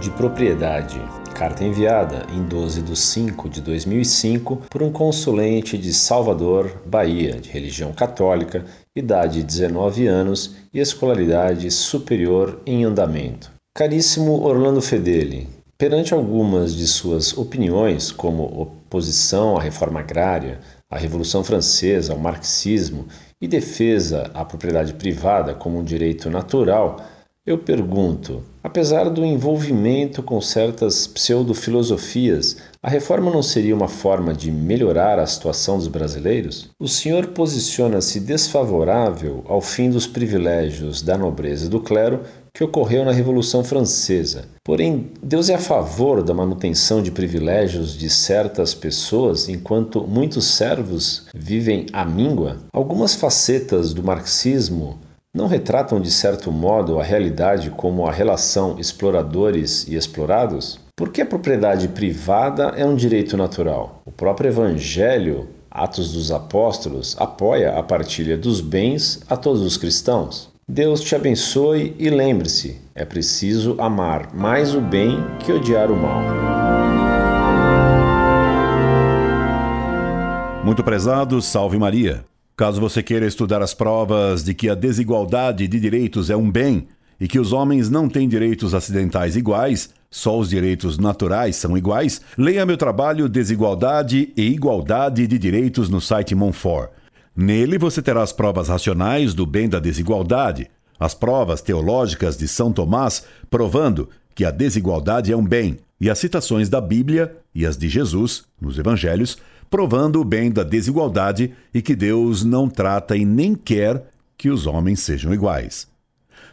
de propriedade. Carta enviada em 12 de 5 de 2005 por um consulente de Salvador, Bahia, de religião católica, idade 19 anos e escolaridade superior em andamento. Caríssimo Orlando Fedeli, perante algumas de suas opiniões, como oposição à reforma agrária, à Revolução Francesa, ao marxismo e defesa à propriedade privada como um direito natural, eu pergunto: apesar do envolvimento com certas pseudo-filosofias, a reforma não seria uma forma de melhorar a situação dos brasileiros? O senhor posiciona-se desfavorável ao fim dos privilégios da nobreza e do clero que ocorreu na Revolução Francesa. Porém, Deus é a favor da manutenção de privilégios de certas pessoas enquanto muitos servos vivem à míngua? Algumas facetas do marxismo não retratam de certo modo a realidade como a relação exploradores e explorados? Por que a propriedade privada é um direito natural? O próprio Evangelho, Atos dos Apóstolos, apoia a partilha dos bens a todos os cristãos. Deus te abençoe e lembre-se: é preciso amar mais o bem que odiar o mal. Muito prezado, salve Maria. Caso você queira estudar as provas de que a desigualdade de direitos é um bem e que os homens não têm direitos acidentais iguais, só os direitos naturais são iguais, leia meu trabalho Desigualdade e Igualdade de Direitos no site Monfort. Nele você terá as provas racionais do bem da desigualdade, as provas teológicas de São Tomás provando que a desigualdade é um bem, e as citações da Bíblia e as de Jesus, nos Evangelhos, provando o bem da desigualdade e que Deus não trata e nem quer que os homens sejam iguais.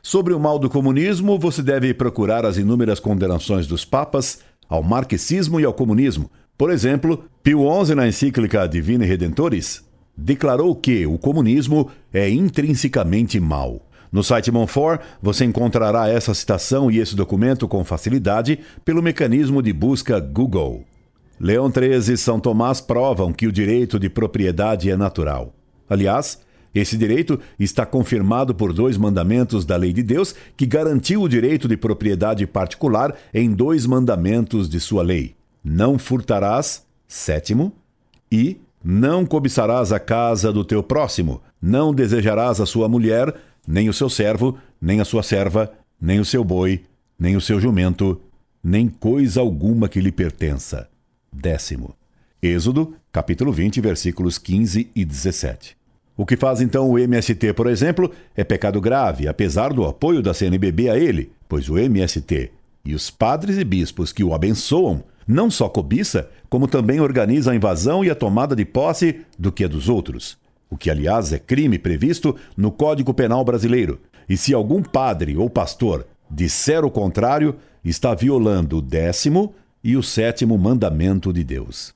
Sobre o mal do comunismo, você deve procurar as inúmeras condenações dos papas ao marxismo e ao comunismo. Por exemplo, Pio XI, na encíclica Divine Redentores, declarou que o comunismo é intrinsecamente mal. No site Monfort, você encontrará essa citação e esse documento com facilidade pelo mecanismo de busca Google. Leão XIII e São Tomás provam que o direito de propriedade é natural. Aliás, esse direito está confirmado por dois mandamentos da lei de Deus que garantiu o direito de propriedade particular em dois mandamentos de sua lei: não furtarás, sétimo, e não cobiçarás a casa do teu próximo, não desejarás a sua mulher, nem o seu servo, nem a sua serva, nem o seu boi, nem o seu jumento, nem coisa alguma que lhe pertença décimo. Êxodo, capítulo 20, versículos 15 e 17. O que faz então o MST, por exemplo, é pecado grave, apesar do apoio da CNBB a ele, pois o MST e os padres e bispos que o abençoam não só cobiça, como também organiza a invasão e a tomada de posse do que é dos outros. O que, aliás, é crime previsto no Código Penal brasileiro. E se algum padre ou pastor disser o contrário, está violando o décimo e o sétimo mandamento de Deus.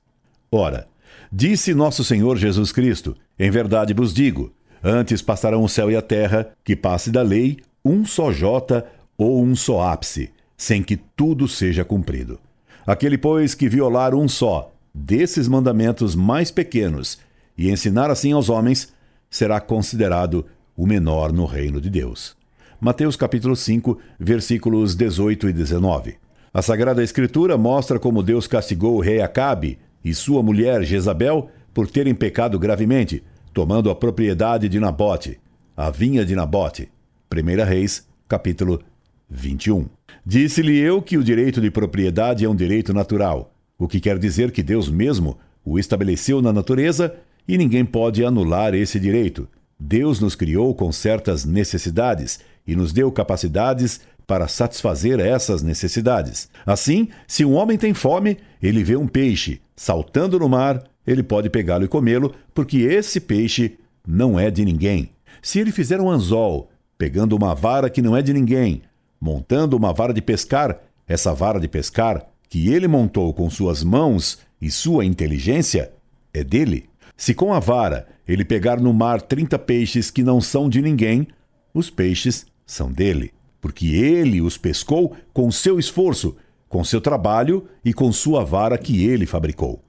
Ora, disse nosso Senhor Jesus Cristo: Em verdade vos digo, antes passarão o céu e a terra, que passe da lei um só jota ou um só ápice, sem que tudo seja cumprido. Aquele, pois, que violar um só desses mandamentos mais pequenos e ensinar assim aos homens, será considerado o menor no reino de Deus. Mateus capítulo 5, versículos 18 e 19. A Sagrada Escritura mostra como Deus castigou o rei Acabe e sua mulher Jezabel por terem pecado gravemente, tomando a propriedade de Nabote, a vinha de Nabote. 1 Reis, capítulo 21. Disse-lhe eu que o direito de propriedade é um direito natural, o que quer dizer que Deus mesmo o estabeleceu na natureza e ninguém pode anular esse direito. Deus nos criou com certas necessidades e nos deu capacidades para satisfazer essas necessidades. Assim, se um homem tem fome, ele vê um peixe saltando no mar, ele pode pegá-lo e comê-lo, porque esse peixe não é de ninguém. Se ele fizer um anzol, pegando uma vara que não é de ninguém, montando uma vara de pescar, essa vara de pescar que ele montou com suas mãos e sua inteligência é dele. Se com a vara ele pegar no mar trinta peixes que não são de ninguém, os peixes são dele porque ele os pescou com seu esforço, com seu trabalho e com sua vara que ele fabricou.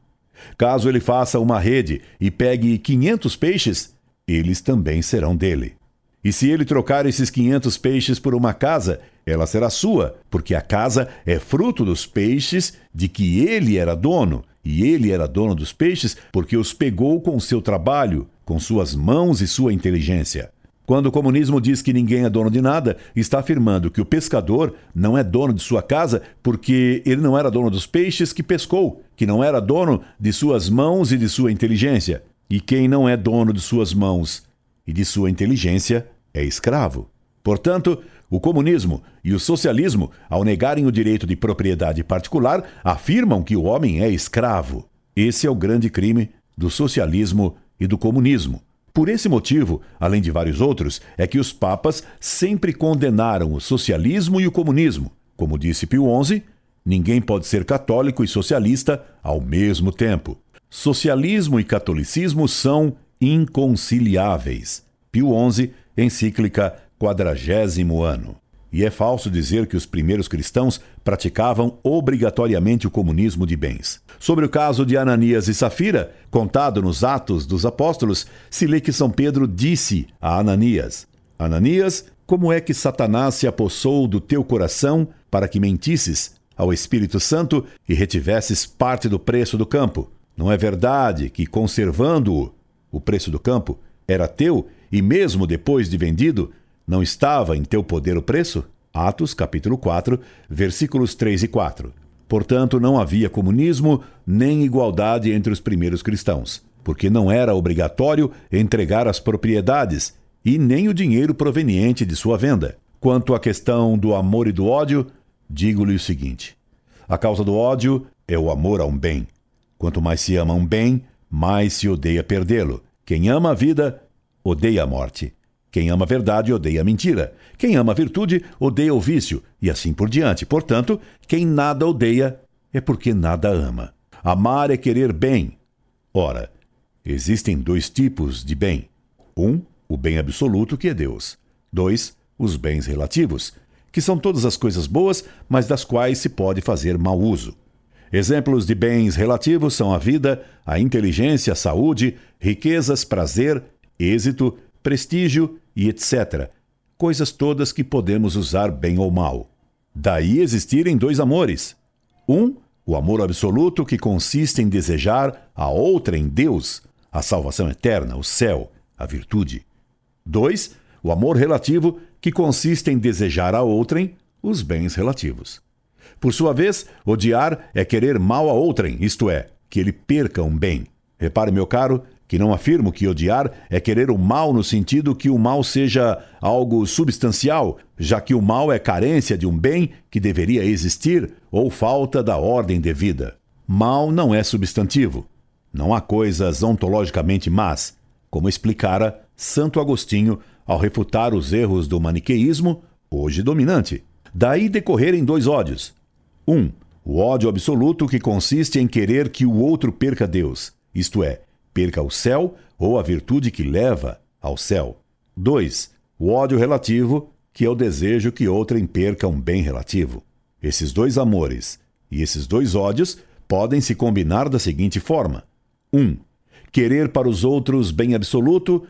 Caso ele faça uma rede e pegue quinhentos peixes, eles também serão dele. E se ele trocar esses 500 peixes por uma casa, ela será sua, porque a casa é fruto dos peixes de que ele era dono. E ele era dono dos peixes porque os pegou com seu trabalho, com suas mãos e sua inteligência. Quando o comunismo diz que ninguém é dono de nada, está afirmando que o pescador não é dono de sua casa porque ele não era dono dos peixes que pescou, que não era dono de suas mãos e de sua inteligência. E quem não é dono de suas mãos e de sua inteligência é escravo. Portanto, o comunismo e o socialismo, ao negarem o direito de propriedade particular, afirmam que o homem é escravo. Esse é o grande crime do socialismo e do comunismo. Por esse motivo, além de vários outros, é que os papas sempre condenaram o socialismo e o comunismo. Como disse Pio XI, ninguém pode ser católico e socialista ao mesmo tempo. Socialismo e catolicismo são inconciliáveis. Pio XI, encíclica Quadragésimo Ano. E é falso dizer que os primeiros cristãos praticavam obrigatoriamente o comunismo de bens. Sobre o caso de Ananias e Safira, contado nos Atos dos Apóstolos, se lê que São Pedro disse a Ananias: Ananias, como é que Satanás se apossou do teu coração para que mentisses ao Espírito Santo e retivesses parte do preço do campo? Não é verdade que, conservando-o, o preço do campo era teu e mesmo depois de vendido, não estava em teu poder o preço? Atos, capítulo 4, versículos 3 e 4. Portanto, não havia comunismo nem igualdade entre os primeiros cristãos, porque não era obrigatório entregar as propriedades e nem o dinheiro proveniente de sua venda. Quanto à questão do amor e do ódio, digo-lhe o seguinte: a causa do ódio é o amor a um bem. Quanto mais se ama um bem, mais se odeia perdê-lo. Quem ama a vida, odeia a morte. Quem ama a verdade odeia a mentira. Quem ama a virtude odeia o vício, e assim por diante. Portanto, quem nada odeia é porque nada ama. Amar é querer bem. Ora, existem dois tipos de bem: um, o bem absoluto, que é Deus. Dois, os bens relativos, que são todas as coisas boas, mas das quais se pode fazer mau uso. Exemplos de bens relativos são a vida, a inteligência, a saúde, riquezas, prazer, êxito, prestígio e etc. Coisas todas que podemos usar bem ou mal. Daí existirem dois amores. Um, o amor absoluto, que consiste em desejar a outra em Deus, a salvação eterna, o céu, a virtude. Dois, o amor relativo, que consiste em desejar a outrem os bens relativos. Por sua vez, odiar é querer mal a outrem, isto é, que ele perca um bem. Repare, meu caro, que não afirmo que odiar é querer o mal no sentido que o mal seja algo substancial, já que o mal é carência de um bem que deveria existir ou falta da ordem devida. Mal não é substantivo. Não há coisas ontologicamente más, como explicara Santo Agostinho ao refutar os erros do maniqueísmo, hoje dominante. Daí decorrerem dois ódios. Um, o ódio absoluto que consiste em querer que o outro perca Deus, isto é, perca o céu ou a virtude que leva ao céu. 2. O ódio relativo, que é o desejo que outrem perca um bem relativo. Esses dois amores e esses dois ódios podem se combinar da seguinte forma: 1. Um, querer para os outros bem absoluto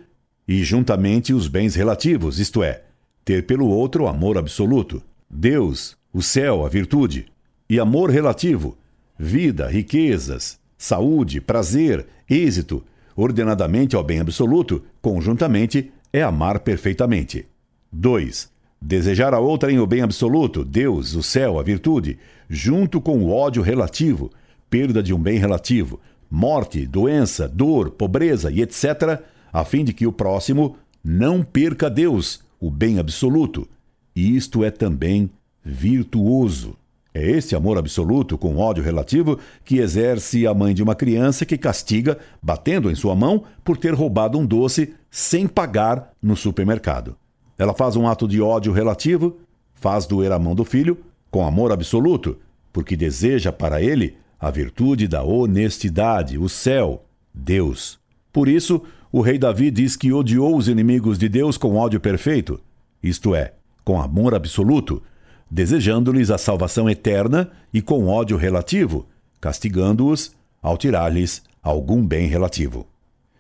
e juntamente os bens relativos, isto é, ter pelo outro amor absoluto, Deus, o céu, a virtude, e amor relativo, vida, riquezas, saúde, prazer, êxito, ordenadamente ao bem absoluto, conjuntamente, é amar perfeitamente. 2. Desejar a outra em o bem absoluto, Deus, o céu, a virtude, junto com o ódio relativo, perda de um bem relativo, morte, doença, dor, pobreza e etc., a fim de que o próximo não perca Deus, o bem absoluto. Isto é também virtuoso. É esse amor absoluto com ódio relativo que exerce a mãe de uma criança que castiga, batendo em sua mão, por ter roubado um doce sem pagar no supermercado. Ela faz um ato de ódio relativo, faz doer a mão do filho, com amor absoluto, porque deseja para ele a virtude da honestidade, o céu, Deus. Por isso, o rei Davi diz que odiou os inimigos de Deus com ódio perfeito, isto é, com amor absoluto, desejando-lhes a salvação eterna e com ódio relativo, castigando-os ao tirar-lhes algum bem relativo.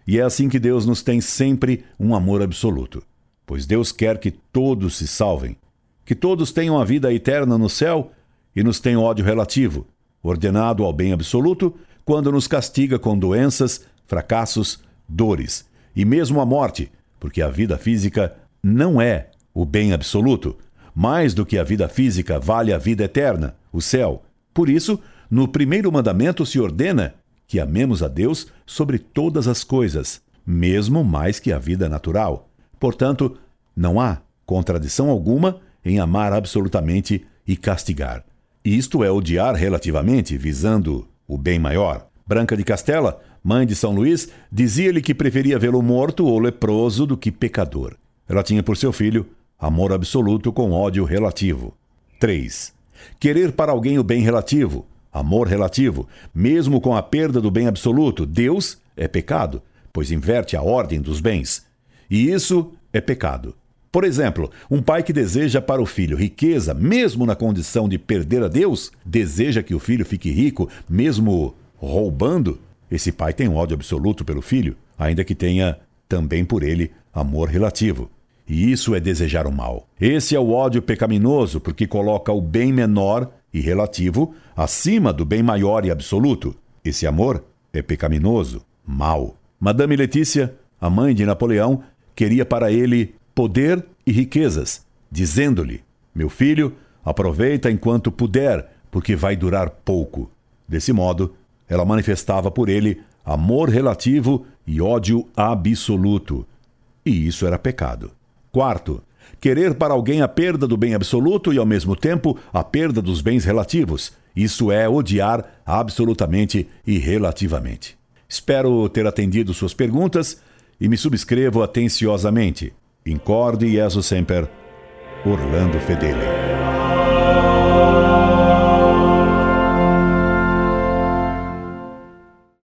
E é assim que Deus nos tem sempre um amor absoluto. pois Deus quer que todos se salvem, que todos tenham a vida eterna no céu e nos tem ódio relativo, ordenado ao bem absoluto, quando nos castiga com doenças, fracassos, dores e mesmo a morte, porque a vida física não é o bem absoluto. Mais do que a vida física vale a vida eterna, o céu. Por isso, no primeiro mandamento se ordena que amemos a Deus sobre todas as coisas, mesmo mais que a vida natural. Portanto, não há contradição alguma em amar absolutamente e castigar. Isto é odiar relativamente, visando o bem maior. Branca de Castela, mãe de São Luís, dizia-lhe que preferia vê-lo morto ou leproso do que pecador. Ela tinha por seu filho amor absoluto com ódio relativo. 3. Querer para alguém o bem relativo, amor relativo, mesmo com a perda do bem absoluto, Deus é pecado, pois inverte a ordem dos bens. E isso é pecado. Por exemplo, um pai que deseja para o filho riqueza, mesmo na condição de perder a Deus, deseja que o filho fique rico, mesmo roubando. Esse pai tem um ódio absoluto pelo filho, ainda que tenha também por ele amor relativo. E isso é desejar o mal. Esse é o ódio pecaminoso, porque coloca o bem menor e relativo acima do bem maior e absoluto. Esse amor é pecaminoso, mal. Madame Letícia, a mãe de Napoleão, queria para ele poder e riquezas, dizendo-lhe: Meu filho, aproveita enquanto puder, porque vai durar pouco. Desse modo, ela manifestava por ele amor relativo e ódio absoluto. E isso era pecado. Quarto, querer para alguém a perda do bem absoluto e, ao mesmo tempo, a perda dos bens relativos. Isso é odiar absolutamente e relativamente. Espero ter atendido suas perguntas e me subscrevo atenciosamente. Incorde Jesus Semper, Orlando Fedeli.